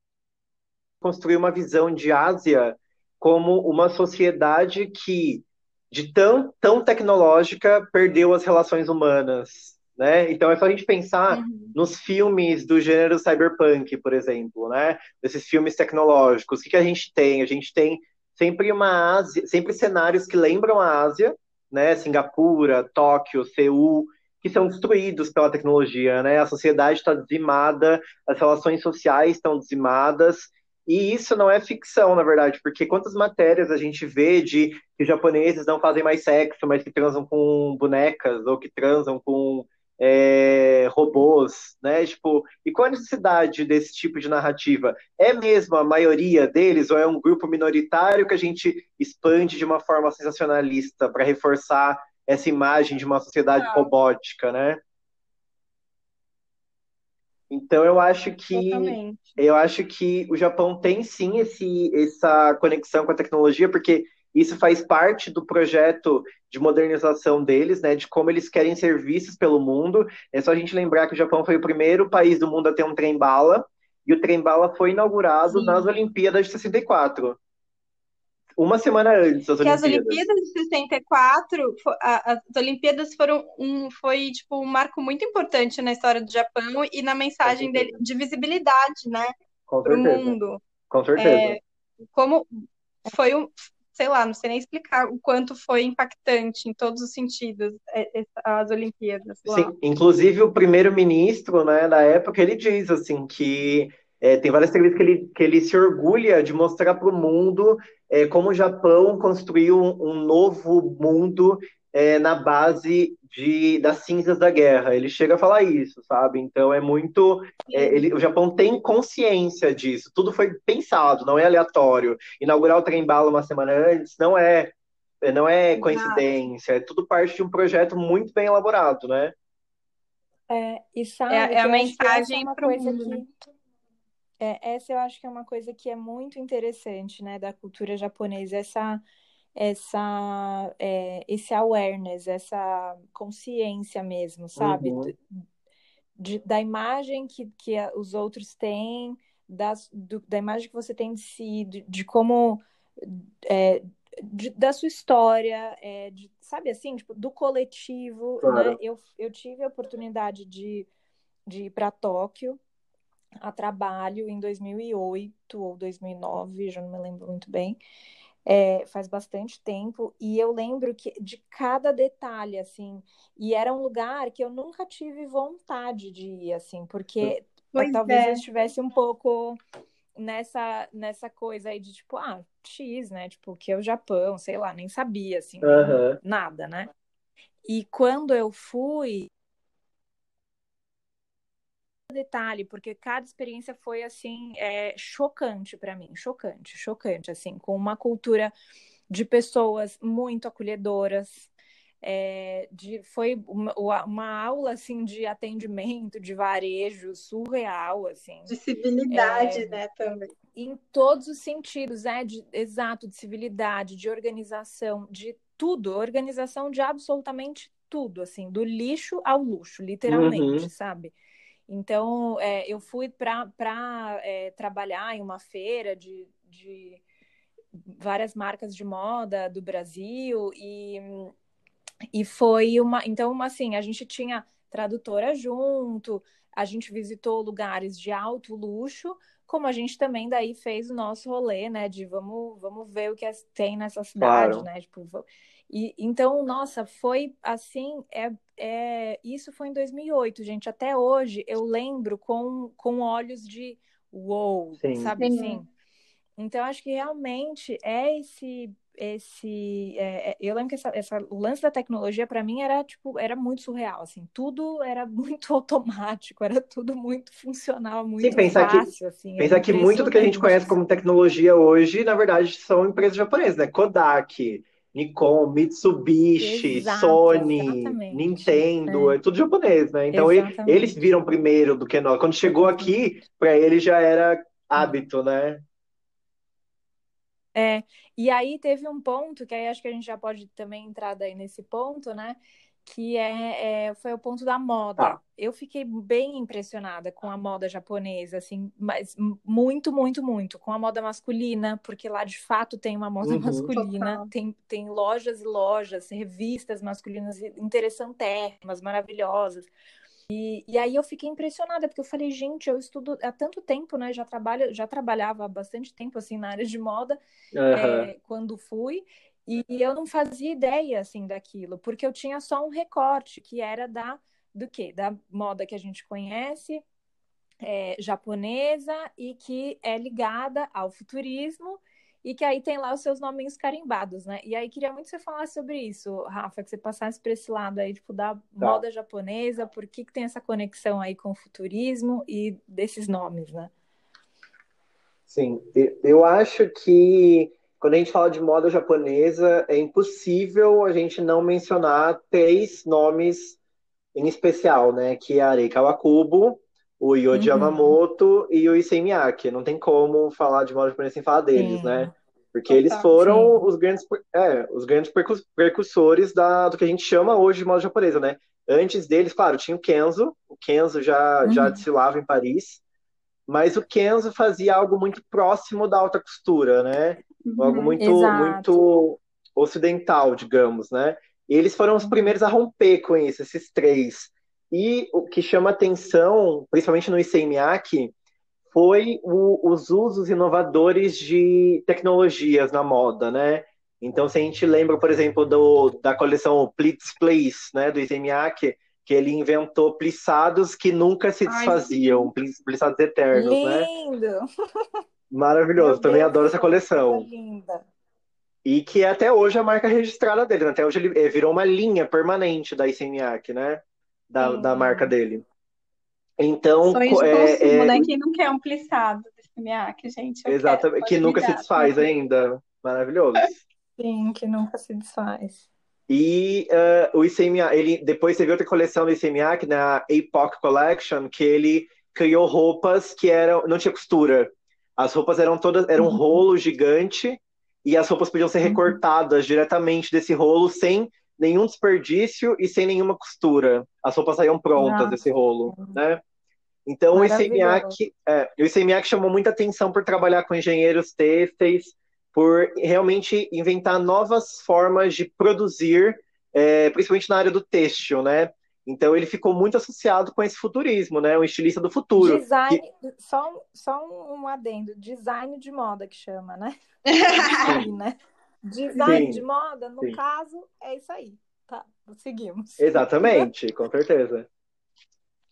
construir uma visão de Ásia como uma sociedade que de tão, tão tecnológica perdeu as relações humanas né? Então é só a gente pensar uhum. nos filmes do gênero cyberpunk, por exemplo, né? Esses filmes tecnológicos. O que, que a gente tem? A gente tem sempre uma Ásia, sempre cenários que lembram a Ásia, né? Singapura, Tóquio, Seul, que são destruídos pela tecnologia, né? A sociedade está dizimada, as relações sociais estão dizimadas, e isso não é ficção, na verdade, porque quantas matérias a gente vê de que japoneses não fazem mais sexo, mas que transam com bonecas, ou que transam com é, robôs, né? Tipo, e qual a necessidade desse tipo de narrativa? É mesmo a maioria deles ou é um grupo minoritário que a gente expande de uma forma sensacionalista para reforçar essa imagem de uma sociedade Não. robótica, né? Então eu acho que Totalmente. eu acho que o Japão tem sim esse, essa conexão com a tecnologia, porque isso faz parte do projeto de modernização deles, né, de como eles querem ser vistos pelo mundo. É só a gente lembrar que o Japão foi o primeiro país do mundo a ter um trem-bala, e o trem-bala foi inaugurado Sim. nas Olimpíadas de 64. Uma semana antes das que Olimpíadas. as Olimpíadas de 64, as Olimpíadas foram um, foi tipo um marco muito importante na história do Japão e na mensagem dele de visibilidade, né, para o mundo. Com certeza. É, como foi um, sei lá, não sei nem explicar o quanto foi impactante em todos os sentidos é, as Olimpíadas. Lá. Sim, inclusive o primeiro-ministro, né, da época, ele diz assim que é, tem várias entrevistas que ele, que ele se orgulha de mostrar para o mundo é, como o Japão construiu um, um novo mundo é, na base de, das cinzas da guerra. Ele chega a falar isso, sabe? Então é muito. É, ele, o Japão tem consciência disso. Tudo foi pensado, não é aleatório. Inaugurar o trem bala uma semana antes não é, não é coincidência. É tudo parte de um projeto muito bem elaborado, né? É, e sabe, é, é a mensagem é para o mundo. Que... Né? É, essa eu acho que é uma coisa que é muito interessante, né, da cultura japonesa, essa essa é, esse awareness, essa consciência mesmo, sabe? Uhum. De, da imagem que, que os outros têm, das, do, da imagem que você tem de si, de, de como é, de, da sua história, é, de, sabe assim, tipo, do coletivo. Claro. Né? Eu, eu tive a oportunidade de, de ir para Tóquio a trabalho em 2008 ou 2009, já não me lembro muito bem. É, faz bastante tempo, e eu lembro que de cada detalhe, assim, e era um lugar que eu nunca tive vontade de ir, assim, porque pois talvez é. eu estivesse um pouco nessa, nessa coisa aí de tipo, ah, X, né? Tipo, que é o Japão, sei lá, nem sabia, assim, uhum. nada, né? E quando eu fui, detalhe, porque cada experiência foi assim é, chocante para mim, chocante, chocante, assim, com uma cultura de pessoas muito acolhedoras. É, de, foi uma, uma, aula assim de atendimento, de varejo surreal, assim. De civilidade, é, né, também. Em todos os sentidos, é de, exato, de civilidade, de organização, de tudo, organização de absolutamente tudo, assim, do lixo ao luxo, literalmente, uhum. sabe? Então, é, eu fui para é, trabalhar em uma feira de, de várias marcas de moda do Brasil e, e foi uma. Então, assim, a gente tinha tradutora junto, a gente visitou lugares de alto luxo, como a gente também daí fez o nosso rolê, né? De vamos, vamos ver o que tem nessa cidade, claro. né? Tipo, e, então, nossa, foi assim, é, é, isso foi em 2008, gente. Até hoje eu lembro com, com olhos de uou, wow, sabe Sim. assim? Então, acho que realmente é esse esse é, é, eu lembro que essa, essa, o lance da tecnologia para mim era tipo era muito surreal assim tudo era [laughs] muito automático era tudo muito funcional muito Sim, pensar fácil que, assim pensar que muito do que a gente conhece como tecnologia hoje na verdade são empresas japonesas né Kodak Nikon, Mitsubishi, Exato, Sony, Nintendo, é. é. tudo japonês, né? Então ele, eles viram primeiro do que nós. Quando chegou aqui, para ele já era hábito, né? É, e aí teve um ponto, que aí acho que a gente já pode também entrar daí nesse ponto, né? Que é, é, foi o ponto da moda. Ah. Eu fiquei bem impressionada com a moda japonesa, assim, mas muito, muito, muito, com a moda masculina, porque lá de fato tem uma moda [laughs] uhum, masculina, tem, tem lojas e lojas, revistas masculinas interessantíssimas, maravilhosas. E, e aí eu fiquei impressionada, porque eu falei, gente, eu estudo há tanto tempo, né? Já trabalho, já trabalhava há bastante tempo assim na área de moda uhum. é, quando fui. E eu não fazia ideia assim daquilo, porque eu tinha só um recorte que era da do quê? Da moda que a gente conhece, é, japonesa e que é ligada ao futurismo e que aí tem lá os seus nominhos carimbados, né? E aí queria muito que você falasse sobre isso, Rafa, que você passasse para esse lado aí, tipo, da tá. moda japonesa, por que, que tem essa conexão aí com o futurismo e desses nomes, né? Sim, eu acho que quando a gente fala de moda japonesa, é impossível a gente não mencionar três nomes em especial, né? Que é a Rei Kawakubo, o Yoji uhum. Yamamoto e o Issei Miyake. Não tem como falar de moda japonesa sem falar deles, sim. né? Porque Total, eles foram os grandes, é, os grandes precursores da, do que a gente chama hoje de moda japonesa, né? Antes deles, claro, tinha o Kenzo. O Kenzo já, uhum. já desfilava em Paris. Mas o Kenzo fazia algo muito próximo da alta costura, né? Uhum, algo muito, muito ocidental, digamos, né? E eles foram os primeiros a romper com isso, esses três. E o que chama atenção, principalmente no ICMIAC, foi o, os usos inovadores de tecnologias na moda, né? Então, se a gente lembra, por exemplo, do, da coleção Plitz Place, né, do ICMIAC, que ele inventou plissados que nunca se desfaziam, Ai, plissados eternos, Lindo. né? Lindo! [laughs] Maravilhoso, também adoro essa coleção. Linda. E que é até hoje a marca registrada dele, né? até hoje ele virou uma linha permanente da ICMIAC, né? Da, da marca dele. Então, Sonho de é, consumo, é... né? Quem não quer um plissado da ICMIAC, gente? Exatamente, que nunca se desfaz ainda. Maravilhoso. Sim, que nunca se desfaz. E uh, o ICMIAC, ele depois teve outra coleção do ICMIAC, na né? Epoch Collection, que ele criou roupas que eram não tinha costura. As roupas eram todas, era um uhum. rolo gigante e as roupas podiam ser uhum. recortadas diretamente desse rolo sem nenhum desperdício e sem nenhuma costura. As roupas saíam prontas Nossa. desse rolo, né? Então o ICMIAC, é, o ICMIAC chamou muita atenção por trabalhar com engenheiros têxteis por realmente inventar novas formas de produzir, é, principalmente na área do têxtil, né? Então ele ficou muito associado com esse futurismo, né? O estilista do futuro. Design, que... só, só um adendo, design de moda que chama, né? [laughs] Sim, né? Design Sim. de moda, no Sim. caso, é isso aí. Tá, seguimos. Exatamente, com certeza.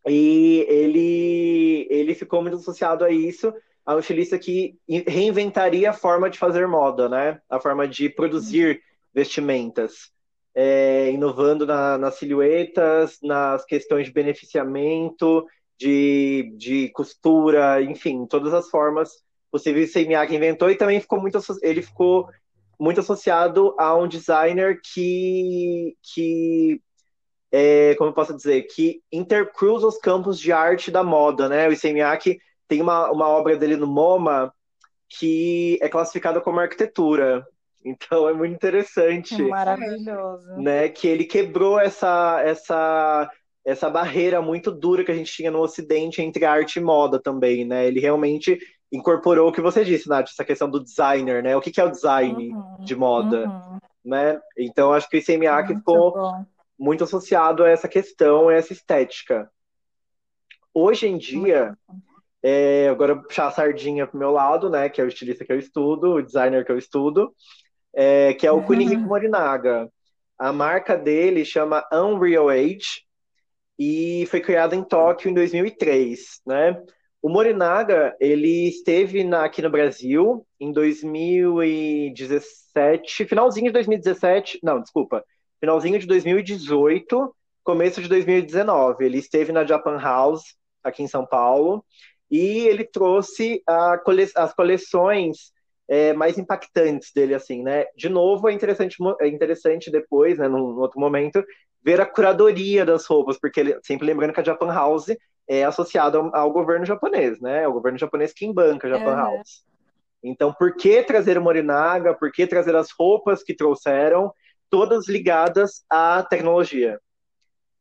E ele, ele ficou muito associado a isso, a estilista que reinventaria a forma de fazer moda, né? A forma de produzir vestimentas é, inovando na, nas silhuetas, nas questões de beneficiamento, de, de costura, enfim, todas as formas possíveis que Miyake inventou e também ficou muito ele ficou muito associado a um designer que que é, como eu posso dizer que intercruza os campos de arte da moda, né? O Issei Miyake tem uma, uma obra dele no MoMA que é classificada como arquitetura. Então é muito interessante. Maravilhoso. Né, que ele quebrou essa, essa, essa barreira muito dura que a gente tinha no Ocidente entre arte e moda também, né? Ele realmente incorporou o que você disse, Nath, essa questão do designer, né? O que, que é o design uhum, de moda, uhum. né? Então acho que o ICMA ficou bom. muito associado a essa questão, a essa estética. Hoje em dia, é, agora puxar a sardinha pro meu lado, né? Que é o estilista que eu estudo, o designer que eu estudo é, que é o Kunihiko Morinaga. A marca dele chama Unreal Age e foi criada em Tóquio em 2003, né? O Morinaga, ele esteve na, aqui no Brasil em 2017, finalzinho de 2017, não, desculpa, finalzinho de 2018, começo de 2019. Ele esteve na Japan House, aqui em São Paulo, e ele trouxe cole as coleções é, mais impactantes dele, assim, né? De novo, é interessante, é interessante depois, né, num, outro momento, ver a curadoria das roupas, porque ele, sempre lembrando que a Japan House é associada ao, ao, governo japonês, né? É o governo japonês quem banca a Japan House. Então, por que trazer o Morinaga? Por que trazer as roupas que trouxeram, todas ligadas à tecnologia?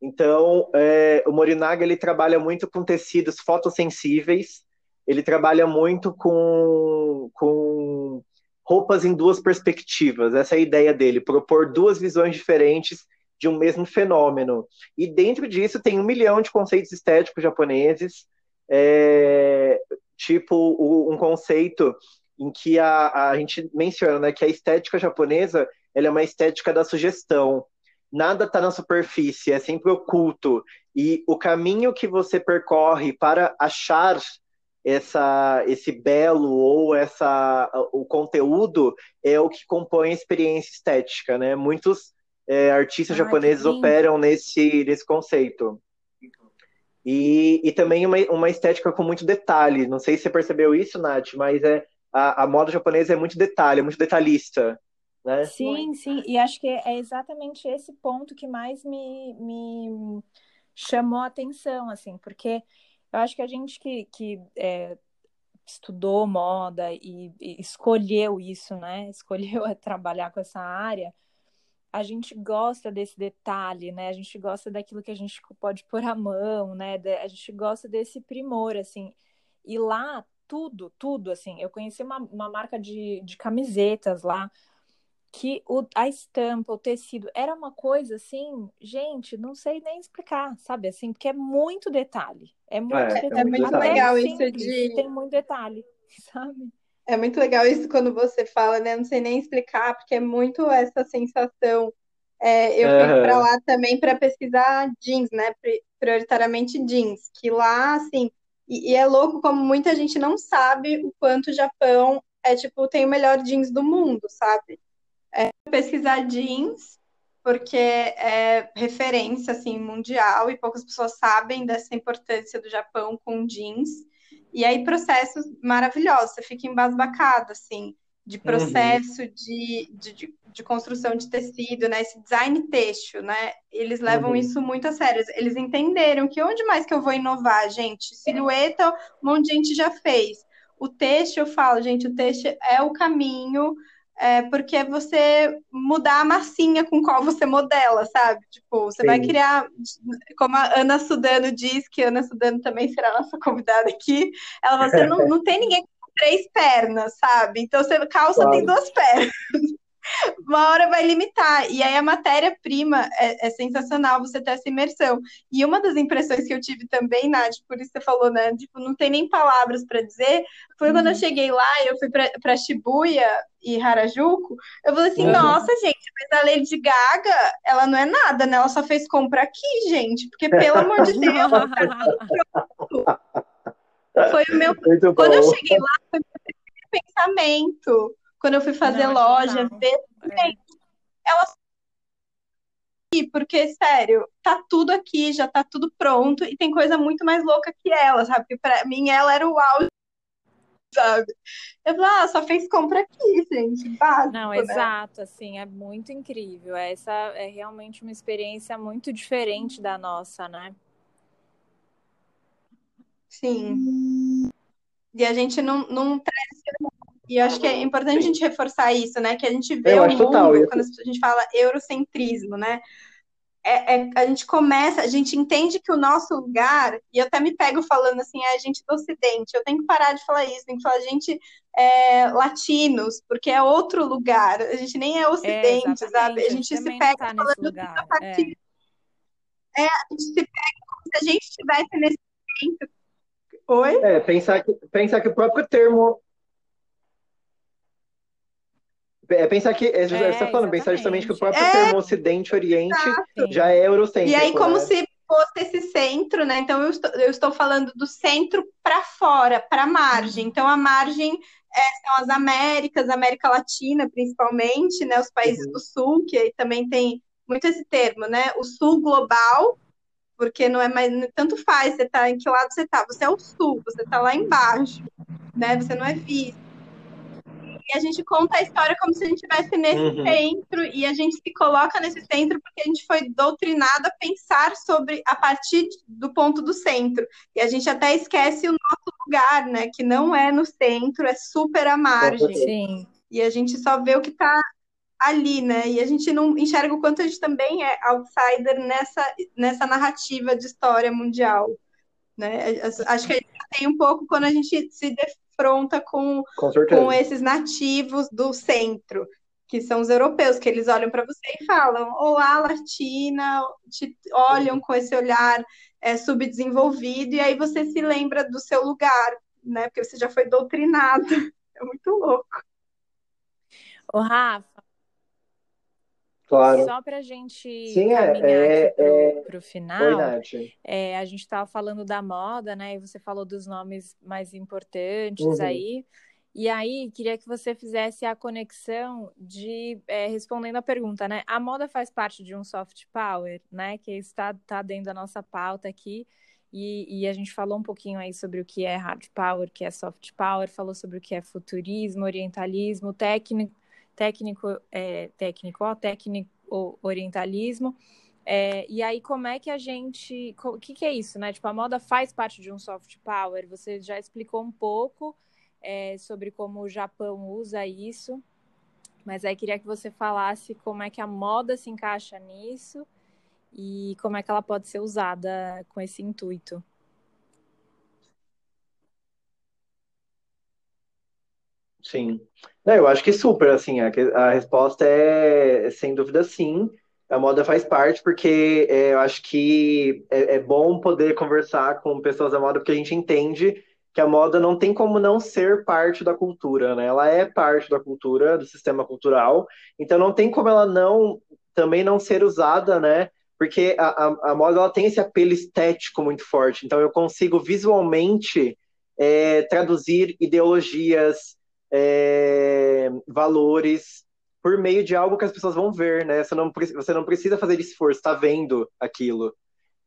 Então, é, o Morinaga ele trabalha muito com tecidos fotossensíveis, ele trabalha muito com, com roupas em duas perspectivas. Essa é a ideia dele, propor duas visões diferentes de um mesmo fenômeno. E dentro disso tem um milhão de conceitos estéticos japoneses, é, tipo o, um conceito em que a, a gente menciona né, que a estética japonesa ela é uma estética da sugestão. Nada está na superfície, é sempre oculto. E o caminho que você percorre para achar essa, esse belo ou essa, o conteúdo é o que compõe a experiência estética, né? Muitos é, artistas japoneses operam nesse, nesse conceito. E, e também uma, uma estética com muito detalhe. Não sei se você percebeu isso, Nath, mas é, a, a moda japonesa é muito detalhe, é muito detalhista. Né? Sim, sim, e acho que é exatamente esse ponto que mais me, me chamou a atenção, assim, porque eu acho que a gente que, que é, estudou moda e, e, escolheu isso, né? Escolheu trabalhar com essa área, a gente gosta desse detalhe, né? A gente gosta daquilo que a gente pode pôr a mão, né? A gente gosta desse primor, assim. E lá, tudo, tudo, assim. Eu conheci uma, uma marca de, de camisetas lá que o, a estampa, o tecido, era uma coisa assim, gente, não sei nem explicar, sabe assim, porque é muito detalhe. É muito, é, detalhe. É muito legal isso de. Tem muito detalhe, [laughs] sabe? É muito legal isso quando você fala, né? Não sei nem explicar, porque é muito essa sensação. É, eu uhum. fui para lá também para pesquisar jeans, né? Prioritariamente jeans, que lá, assim, e, e é louco como muita gente não sabe o quanto o Japão é, tipo, tem o melhor jeans do mundo, sabe? É, pesquisar jeans, porque é referência assim, mundial e poucas pessoas sabem dessa importância do Japão com jeans. E aí, processos maravilhosos, você fica embasbacado, assim, de uhum. processo uhum. de, de, de, construção de tecido, né? Esse design têxtil, né? Eles levam uhum. isso muito a sério. Eles entenderam que onde mais que eu vou inovar, gente? Silhueta, um monte de gente já fez. O têxtil, eu falo, gente, o têxtil é o caminho é porque é você mudar a massinha com qual você modela, sabe? Tipo, você Sim. vai criar, como a Ana Sudano diz, que a Ana Sudano também será nossa convidada aqui, ela você não, [laughs] não tem ninguém três pernas, sabe? Então você calça claro. tem duas pernas. Uma hora vai limitar. E aí a matéria-prima é, é, sensacional você ter essa imersão. E uma das impressões que eu tive também, Nath, por isso você falou, né? Tipo, não tem nem palavras para dizer. Foi quando eu uhum. cheguei lá, eu fui para Shibuya e Harajuku. Eu falei assim, uhum. nossa, gente, mas a Lady Gaga, ela não é nada, né? Ela só fez compra aqui, gente. Porque, pelo amor de Deus, [laughs] foi o meu. Quando eu cheguei lá, foi o meu pensamento. Quando eu fui fazer não, loja, ver. É. Ela porque, sério, tá tudo aqui, já tá tudo pronto, e tem coisa muito mais louca que ela, sabe? Porque pra mim ela era o auge, sabe? Eu falei, ah, só fez compra aqui, gente, básico, Não, né? exato, assim, é muito incrível. Essa é realmente uma experiência muito diferente da nossa, né? Sim. E a gente não, não traz e eu acho que é importante a gente reforçar isso, né? Que a gente vê eu o mundo, total, quando a gente fala eurocentrismo, né? É, é, a gente começa, a gente entende que o nosso lugar, e eu até me pego falando assim, é a gente do Ocidente, eu tenho que parar de falar isso, tenho que falar gente é, latinos, porque é outro lugar, a gente nem é Ocidente, é, sabe? A gente se pega tá falando lugar, é. é. a gente se pega como se a gente estivesse nesse momento. Oi? É, pensar que, pensar que o próprio termo é pensar que, é, você está falando, pensar justamente que o próprio é, termo Ocidente Oriente exato. já é eurocêntrico. E aí, como né? se fosse esse centro, né? Então, eu estou, eu estou falando do centro para fora, para a margem. Então, a margem é, são as Américas, América Latina, principalmente, né? Os países uhum. do Sul, que aí também tem muito esse termo, né? O Sul global, porque não é mais tanto faz você tá em que lado você tá. Você é o Sul, você tá lá embaixo, né? Você não é visto. E a gente conta a história como se a gente estivesse nesse uhum. centro e a gente se coloca nesse centro porque a gente foi doutrinado a pensar sobre a partir do ponto do centro. E a gente até esquece o nosso lugar, né? Que não é no centro, é super à margem. Sim. E a gente só vê o que está ali, né? E a gente não enxerga o quanto a gente também é outsider nessa, nessa narrativa de história mundial. Né? Acho que a gente tem um pouco quando a gente se confronta com, com, com esses nativos do centro, que são os europeus, que eles olham para você e falam: Olá, Latina, te olham com esse olhar é, subdesenvolvido, e aí você se lembra do seu lugar, né? Porque você já foi doutrinado. [laughs] É muito louco. Ô, Rafa, Claro. Só para a gente Sim, é, caminhar é, aqui para o é... final, é, a gente estava falando da moda, né? E você falou dos nomes mais importantes uhum. aí. E aí, queria que você fizesse a conexão de é, respondendo a pergunta, né? A moda faz parte de um soft power, né? Que está tá dentro da nossa pauta aqui. E, e, a gente falou um pouquinho aí sobre o que é hard power, o que é soft power, falou sobre o que é futurismo, orientalismo, técnico, técnico, é, técnico, ó, técnico orientalismo. É, e aí, como é que a gente. O que, que, é isso, né? Tipo, a moda faz parte de um soft power. Você já explicou um pouco é, sobre como o Japão usa isso, mas aí queria que você falasse como é que a moda se encaixa nisso e como é que ela pode ser usada com esse intuito. Sim. Não, eu acho que super, assim, a, a resposta é, sem dúvida, sim. A moda faz parte, porque é, eu acho que é, é, bom poder conversar com pessoas da moda, porque a gente entende que a moda não tem como não ser parte da cultura, né? Ela é parte da cultura, do sistema cultural, então não tem como ela não também não ser usada, né? Porque a, a, a moda ela tem esse apelo estético muito forte, então eu consigo visualmente é, traduzir ideologias, é, valores por meio de algo que as pessoas vão ver, né? Você não, você não precisa fazer esforço, está vendo aquilo.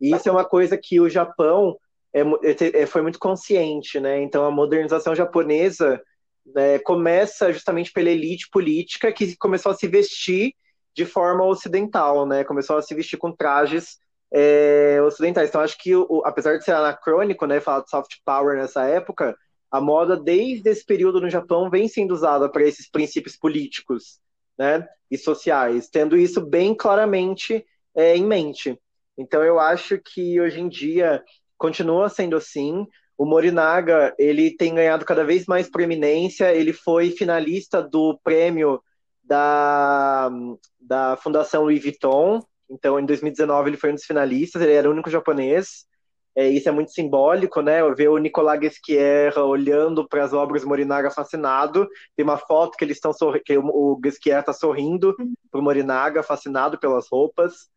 E isso é uma coisa que o Japão é, é, é, foi muito consciente, né? Então a modernização japonesa né, começa justamente pela elite política que começou a se vestir de forma ocidental, né? Começou a se vestir com trajes é, ocidentais. Então acho que, o, apesar de ser anacrônico, né, falar de soft power nessa época, a moda, desde esse período no Japão, vem sendo usada para esses princípios políticos né, e sociais, tendo isso bem claramente é, em mente. Então, eu acho que hoje em dia continua sendo assim. o Morinaga ele tem ganhado cada vez mais proeminência. Ele foi finalista do prêmio da, da Fundação Louis Vuitton. Então, em 2019, ele foi um dos finalistas. Ele era o único japonês. É, isso é muito simbólico, né? Ver o Nicolas Guesquiera olhando para as obras Morinaga fascinado. Tem uma foto que eles estão que o Guesquiera está sorrindo para o Morinaga, fascinado pelas roupas.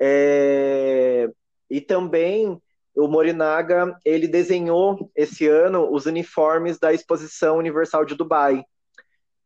É... E também o Morinaga ele desenhou esse ano os uniformes da Exposição Universal de Dubai,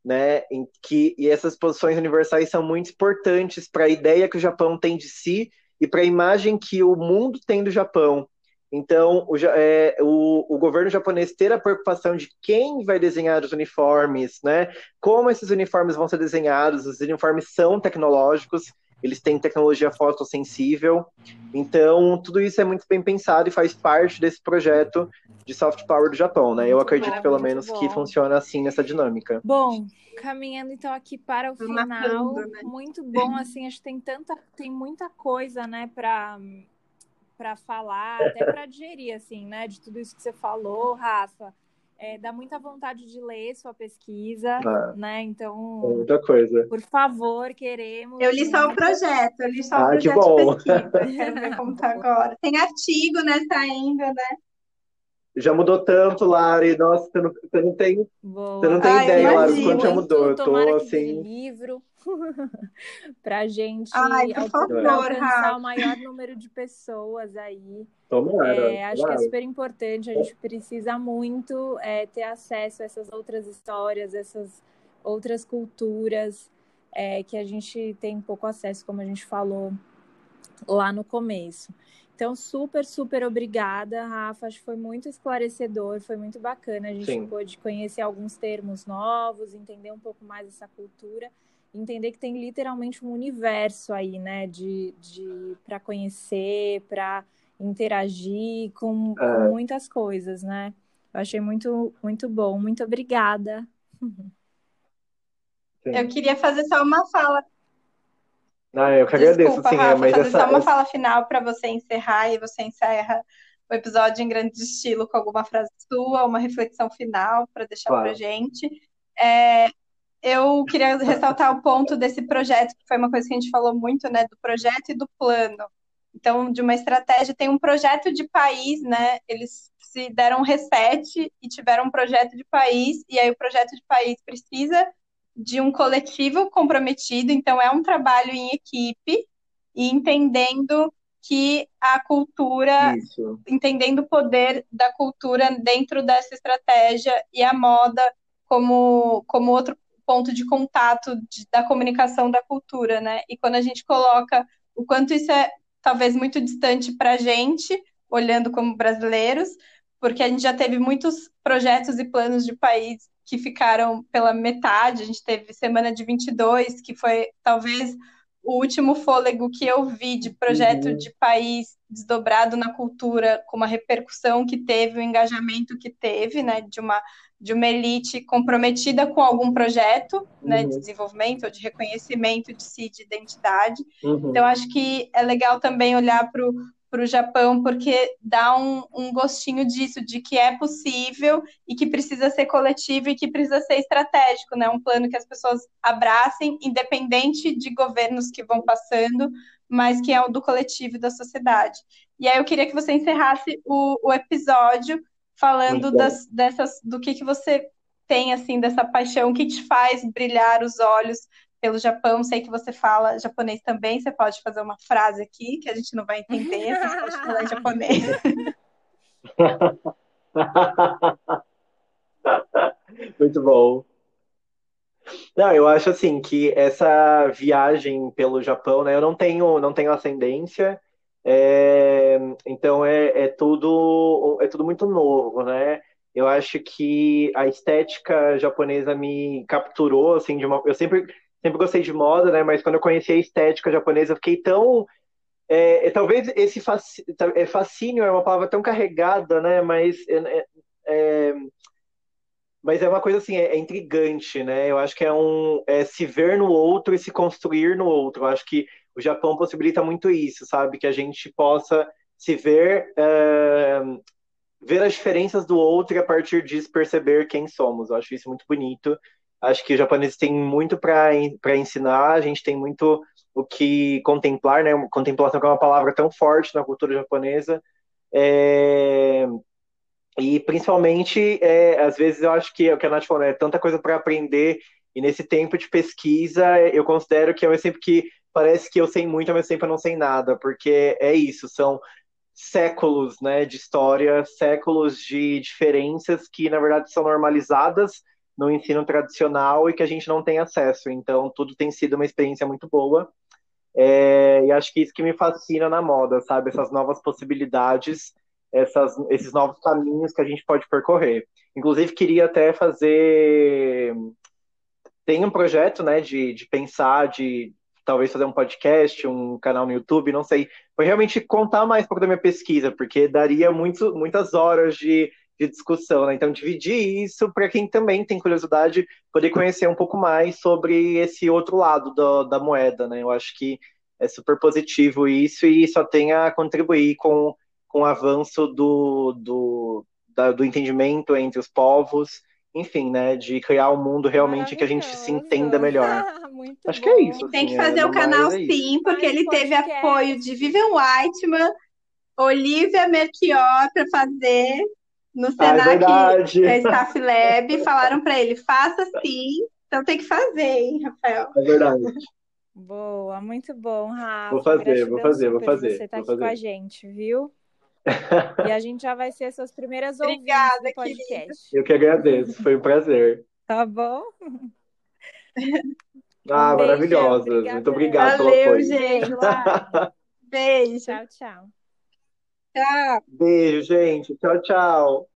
né? Em que e essas exposições universais são muito importantes para a ideia que o Japão tem de si e para a imagem que o mundo tem do Japão. Então, o, é, o, o, governo japonês ter a preocupação de quem vai desenhar os uniformes, né? Como esses uniformes vão ser desenhados, os uniformes são tecnológicos, eles têm tecnologia fotossensível. Então, tudo isso é muito bem pensado e faz parte desse projeto de soft power do Japão, né? Eu acredito, bom, pelo menos, bom. que funciona assim nessa dinâmica. Bom, caminhando então aqui para o final, né? muito bom, assim, acho que tem tanta, tem muita coisa, né, para para falar, até para digerir, assim, né, de tudo isso que você falou, Rafa. É, dá muita vontade de ler sua pesquisa, ah, né? Então, muita coisa. Por favor, queremos. Eu li só o projeto, eu li só ah, o projeto de pesquisa. [laughs] Quero ver como tá agora. Tem artigo, né, saindo, né? Já mudou tanto, Lari. Nossa, você não, você não tem, você não tem Ai, ideia, Lari, quanto já mudou. Eu tô assim. livro [laughs] pra gente Ai, favor, alcançar o maior número de pessoas aí. Tomara, é, acho que é super importante. A gente precisa muito é, ter acesso a essas outras histórias, essas outras culturas é, que a gente tem pouco acesso, como a gente falou lá no começo. Então, super, super obrigada, Rafa. Acho que foi muito esclarecedor, foi muito bacana. A gente Sim. pôde conhecer alguns termos novos, entender um pouco mais essa cultura, entender que tem literalmente um universo aí, né, de, de para conhecer, para interagir com, é. com, muitas coisas, né? Eu achei muito, muito bom. Muito obrigada. Sim. Eu queria fazer só uma fala ah, eu que agradeço, Desculpa, sim, Rafa, mas fazer essa... só uma fala final para você encerrar e você encerra o episódio em grande estilo com alguma frase sua, uma reflexão final para deixar claro. para gente. É, eu queria ressaltar o ponto desse projeto, que foi uma coisa que a gente falou muito, né, do projeto e do plano. Então, de uma estratégia, tem um projeto de país, né? Eles se deram um reset e tiveram um projeto de país, e aí o projeto de país precisa de um coletivo comprometido, então é um trabalho em equipe e entendendo que a cultura, Isso. entendendo o poder da cultura dentro dessa estratégia e a moda como, como outro ponto de contato de, da comunicação da cultura, né? E quando a gente coloca o quanto isso é talvez muito distante para a gente, olhando como brasileiros, porque a gente já teve muitos projetos e planos de país que ficaram pela metade. A gente teve Semana de 22, que foi talvez o último fôlego que eu vi de projeto uhum. de país desdobrado na cultura, com uma repercussão que teve, o um engajamento que teve, né, de uma de uma elite comprometida com algum projeto, né, uhum. de desenvolvimento ou de reconhecimento de si, de identidade. Uhum. Então acho que é legal também olhar para o para o Japão, porque dá um, um, gostinho disso, de que é possível e que precisa ser coletivo e que precisa ser estratégico, né? Um plano que as pessoas abracem, independente de governos que vão passando, mas que é o do coletivo e da sociedade. E aí eu queria que você encerrasse o, o episódio falando das, dessas, do que, que você tem, assim, dessa paixão, o que te faz brilhar os olhos pelo Japão. Sei que você fala japonês também. Você pode fazer uma frase aqui que a gente não vai entender. Você pode falar japonês. Muito bom. Não, eu acho assim que essa viagem pelo Japão, né? Eu não tenho, não tenho ascendência, é, então é, é tudo é tudo muito novo, né? Eu acho que a estética japonesa me capturou assim de uma. Eu sempre sempre gostei de moda, né? Mas quando eu conheci a estética japonesa, eu fiquei tão. É, é, talvez esse é, fascínio é uma palavra tão carregada, né? Mas é, é, mas é uma coisa assim, é, intrigante, né? Eu acho que é um se ver no outro e se construir no outro. Eu acho que o Japão possibilita muito isso, sabe? Que a gente possa se ver ver as diferenças do outro e a partir disso perceber quem somos. Eu acho isso muito bonito. Acho que os japoneses têm muito para ensinar, a gente tem muito o que contemplar, né? Contemplação é uma palavra tão forte na cultura japonesa. É... E principalmente, é, às vezes eu acho que é o que a Nath falou, é tanta coisa para aprender, e nesse tempo de pesquisa, eu considero que é exemplo que parece que eu sei muito, mesmo tempo eu não sei nada, porque é isso, são séculos né, de história, séculos de diferenças que, na verdade, são normalizadas no ensino tradicional e que a gente não tem acesso. Então, tudo tem sido uma experiência muito boa. É, e acho que isso que me fascina na moda, sabe? Essas novas possibilidades, essas, esses novos caminhos que a gente pode percorrer. Inclusive, queria até fazer. Tem um projeto, né, de, de pensar, de talvez fazer um podcast, um canal no YouTube, não sei. Foi realmente contar mais um pouco da minha pesquisa, porque daria muito, muitas horas de de discussão, né? Então, dividir isso para quem também tem curiosidade poder conhecer um pouco mais sobre esse outro lado do, da moeda, né? Eu acho que é super positivo isso e só tem a contribuir com, com o avanço do, do, da, do entendimento entre os povos, enfim, né? De criar um mundo realmente que a gente se entenda melhor. [laughs] acho bom. que é isso. Tem assim, que fazer é, o canal é sim, porque ele teve apoio de Vivian Whiteman, Olivia Melchior para fazer no ah, é Senac, ah, [laughs] é Staff Lab, [laughs] falaram para ele, faça sim, então tem que fazer, hein, Rafael? É verdade. Boa, muito bom, Rafa. Vou fazer, vou fazer, vou fazer. Você tá aqui fazer. com a gente, viu? [laughs] e a gente já vai ser suas primeiras Obrigada, ouvintes do podcast. Querida. Eu que agradeço, foi um prazer. Tá bom? Ah, um maravilhosa. Muito obrigado Valeu, pelo apoio. gente. [laughs] Beijo. Tchau, tchau. Tchau. Beijo, gente. Tchau, tchau.